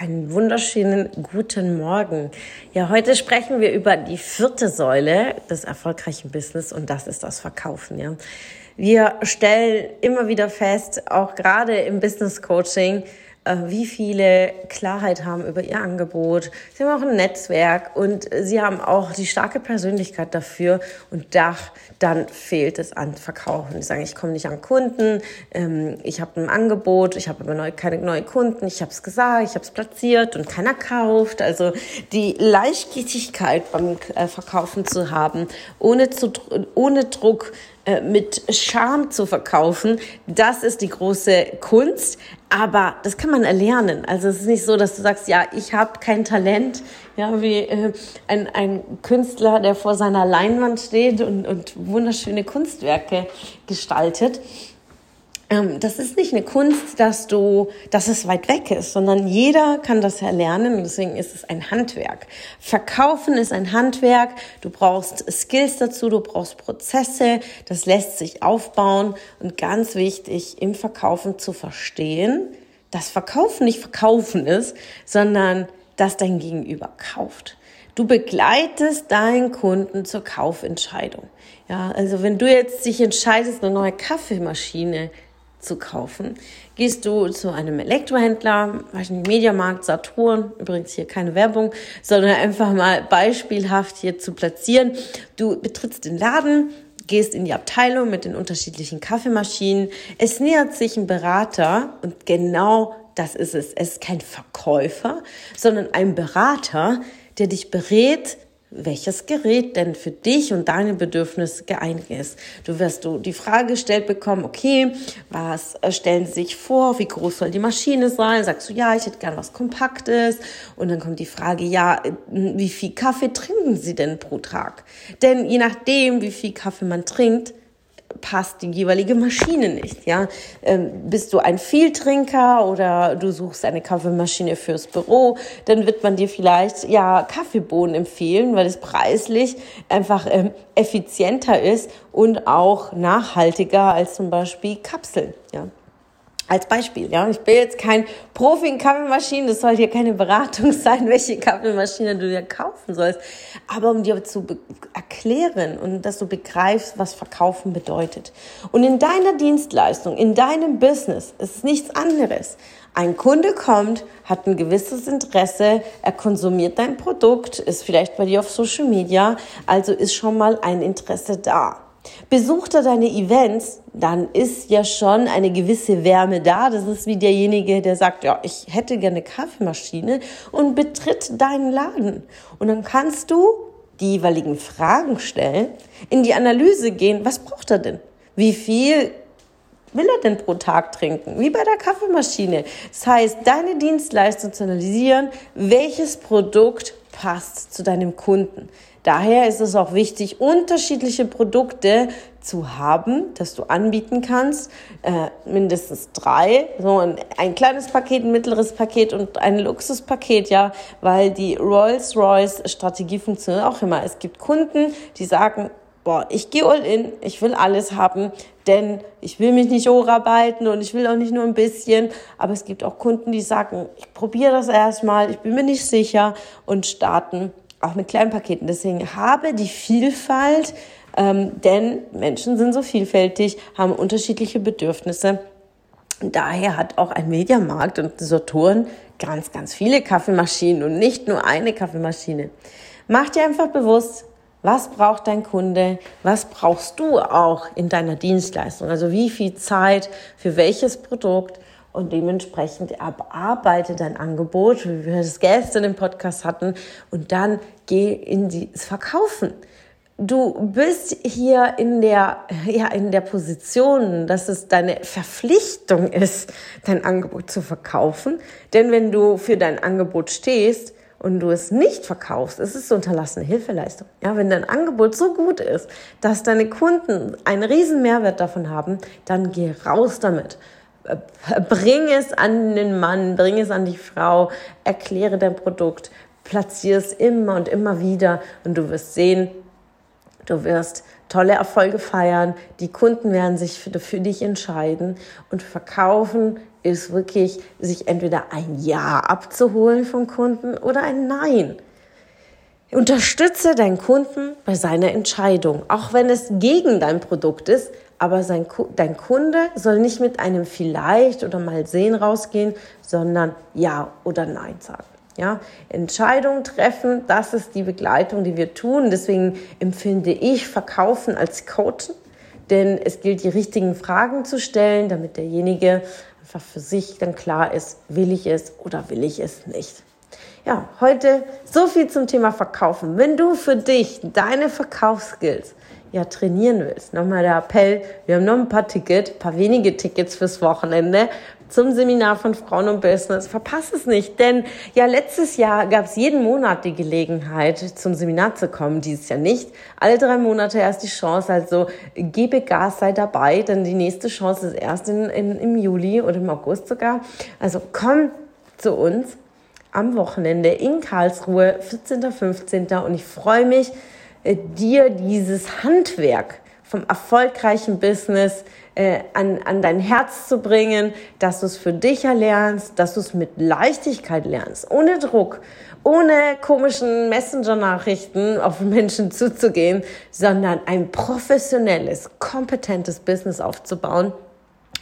Einen wunderschönen guten Morgen. Ja, heute sprechen wir über die vierte Säule des erfolgreichen Business und das ist das Verkaufen. Ja, wir stellen immer wieder fest, auch gerade im Business Coaching, wie viele Klarheit haben über ihr Angebot. Sie haben auch ein Netzwerk und sie haben auch die starke Persönlichkeit dafür und Dach, dann fehlt es an Verkaufen. Sie sagen, ich komme nicht an Kunden, ähm, ich habe ein Angebot, ich habe aber neu, keine neuen Kunden, ich habe es gesagt, ich habe es platziert und keiner kauft. Also die Leichtgültigkeit beim äh, Verkaufen zu haben, ohne, zu, ohne Druck, äh, mit Charme zu verkaufen, das ist die große Kunst. Aber das kann man erlernen. Also es ist nicht so, dass du sagst, ja, ich habe kein Talent, ja, wie äh, ein, ein Künstler, der vor seiner Leinwand steht und, und wunderschöne Kunstwerke gestaltet. Ähm, das ist nicht eine Kunst, dass du, dass es weit weg ist, sondern jeder kann das erlernen und deswegen ist es ein Handwerk. Verkaufen ist ein Handwerk. Du brauchst Skills dazu, du brauchst Prozesse. Das lässt sich aufbauen und ganz wichtig im Verkaufen zu verstehen, dass Verkaufen nicht Verkaufen ist, sondern dass dein Gegenüber kauft. Du begleitest deinen Kunden zur Kaufentscheidung. Ja, also wenn du jetzt dich entscheidest, eine neue Kaffeemaschine zu kaufen. Gehst du zu einem Elektrohändler, weiß nicht, Mediamarkt, Saturn, übrigens hier keine Werbung, sondern einfach mal beispielhaft hier zu platzieren. Du betrittst den Laden, gehst in die Abteilung mit den unterschiedlichen Kaffeemaschinen. Es nähert sich ein Berater und genau das ist es. Es ist kein Verkäufer, sondern ein Berater, der dich berät, welches Gerät denn für dich und deine Bedürfnisse geeignet ist. Du wirst du die Frage gestellt bekommen, okay, was äh, stellen Sie sich vor, wie groß soll die Maschine sein? Sagst du, ja, ich hätte gern was Kompaktes. Und dann kommt die Frage, ja, äh, wie viel Kaffee trinken Sie denn pro Tag? Denn je nachdem, wie viel Kaffee man trinkt, passt die jeweilige Maschine nicht. Ja, ähm, bist du ein Vieltrinker oder du suchst eine Kaffeemaschine fürs Büro, dann wird man dir vielleicht ja Kaffeebohnen empfehlen, weil es preislich einfach ähm, effizienter ist und auch nachhaltiger als zum Beispiel Kapseln. Ja. Als Beispiel, ja. Ich bin jetzt kein Profi in Kaffeemaschinen. Das soll hier keine Beratung sein, welche Kaffeemaschine du dir kaufen sollst. Aber um dir zu erklären und dass du begreifst, was Verkaufen bedeutet. Und in deiner Dienstleistung, in deinem Business ist nichts anderes. Ein Kunde kommt, hat ein gewisses Interesse, er konsumiert dein Produkt, ist vielleicht bei dir auf Social Media, also ist schon mal ein Interesse da. Besucht er deine Events, dann ist ja schon eine gewisse Wärme da. Das ist wie derjenige, der sagt, ja, ich hätte gerne Kaffeemaschine und betritt deinen Laden. Und dann kannst du die jeweiligen Fragen stellen, in die Analyse gehen, was braucht er denn? Wie viel will er denn pro Tag trinken? Wie bei der Kaffeemaschine. Das heißt, deine Dienstleistung zu analysieren, welches Produkt passt zu deinem Kunden. Daher ist es auch wichtig, unterschiedliche Produkte zu haben, dass du anbieten kannst, äh, mindestens drei, so ein, ein kleines Paket, ein mittleres Paket und ein Luxuspaket, ja, weil die Rolls-Royce-Strategie funktioniert auch immer. Es gibt Kunden, die sagen, boah, ich gehe all in, ich will alles haben, denn ich will mich nicht hocharbeiten und ich will auch nicht nur ein bisschen. Aber es gibt auch Kunden, die sagen, ich probiere das erstmal, ich bin mir nicht sicher und starten auch mit kleinen Paketen. Deswegen habe die Vielfalt, ähm, denn Menschen sind so vielfältig, haben unterschiedliche Bedürfnisse. Daher hat auch ein Mediamarkt und Saturn ganz, ganz viele Kaffeemaschinen und nicht nur eine Kaffeemaschine. Mach dir einfach bewusst, was braucht dein Kunde? Was brauchst du auch in deiner Dienstleistung? Also wie viel Zeit für welches Produkt? Und dementsprechend abarbeite dein Angebot, wie wir das gestern im Podcast hatten, und dann geh in das Verkaufen. Du bist hier in der, ja, in der Position, dass es deine Verpflichtung ist, dein Angebot zu verkaufen. Denn wenn du für dein Angebot stehst und du es nicht verkaufst, ist es so unterlassene Hilfeleistung. Ja, wenn dein Angebot so gut ist, dass deine Kunden einen riesen Mehrwert davon haben, dann geh raus damit. Bring es an den Mann, bring es an die Frau, erkläre dein Produkt, platziere es immer und immer wieder und du wirst sehen, du wirst tolle Erfolge feiern, die Kunden werden sich für, für dich entscheiden und verkaufen ist wirklich, sich entweder ein Ja abzuholen vom Kunden oder ein Nein. Unterstütze deinen Kunden bei seiner Entscheidung, auch wenn es gegen dein Produkt ist, aber sein, dein Kunde soll nicht mit einem vielleicht oder mal sehen rausgehen, sondern Ja oder Nein sagen. Ja, Entscheidungen treffen, das ist die Begleitung, die wir tun. Deswegen empfinde ich Verkaufen als Coachen, denn es gilt, die richtigen Fragen zu stellen, damit derjenige einfach für sich dann klar ist, will ich es oder will ich es nicht. Ja, heute so viel zum Thema Verkaufen. Wenn du für dich deine Verkaufsskills ja trainieren willst, nochmal der Appell, wir haben noch ein paar Tickets, ein paar wenige Tickets fürs Wochenende zum Seminar von Frauen und Business. Verpass es nicht, denn ja, letztes Jahr gab es jeden Monat die Gelegenheit, zum Seminar zu kommen, dieses Jahr nicht. Alle drei Monate erst die Chance, also gebe Gas, sei dabei, denn die nächste Chance ist erst in, in, im Juli oder im August sogar. Also komm zu uns am Wochenende in Karlsruhe, 14. 15. und ich freue mich, dir dieses Handwerk vom erfolgreichen Business äh, an, an dein Herz zu bringen, dass du es für dich erlernst, dass du es mit Leichtigkeit lernst, ohne Druck, ohne komischen Messenger-Nachrichten auf Menschen zuzugehen, sondern ein professionelles, kompetentes Business aufzubauen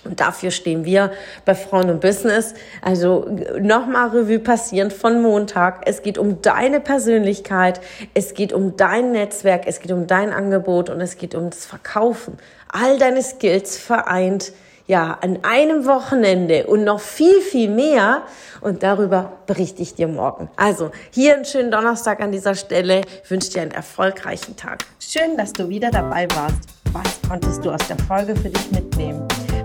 und dafür stehen wir bei Frauen und Business. Also nochmal Revue passieren von Montag. Es geht um deine Persönlichkeit, es geht um dein Netzwerk, es geht um dein Angebot und es geht um das Verkaufen. All deine Skills vereint, ja, an einem Wochenende und noch viel, viel mehr. Und darüber berichte ich dir morgen. Also hier einen schönen Donnerstag an dieser Stelle. Ich wünsche dir einen erfolgreichen Tag. Schön, dass du wieder dabei warst. Was konntest du aus der Folge für dich mitnehmen?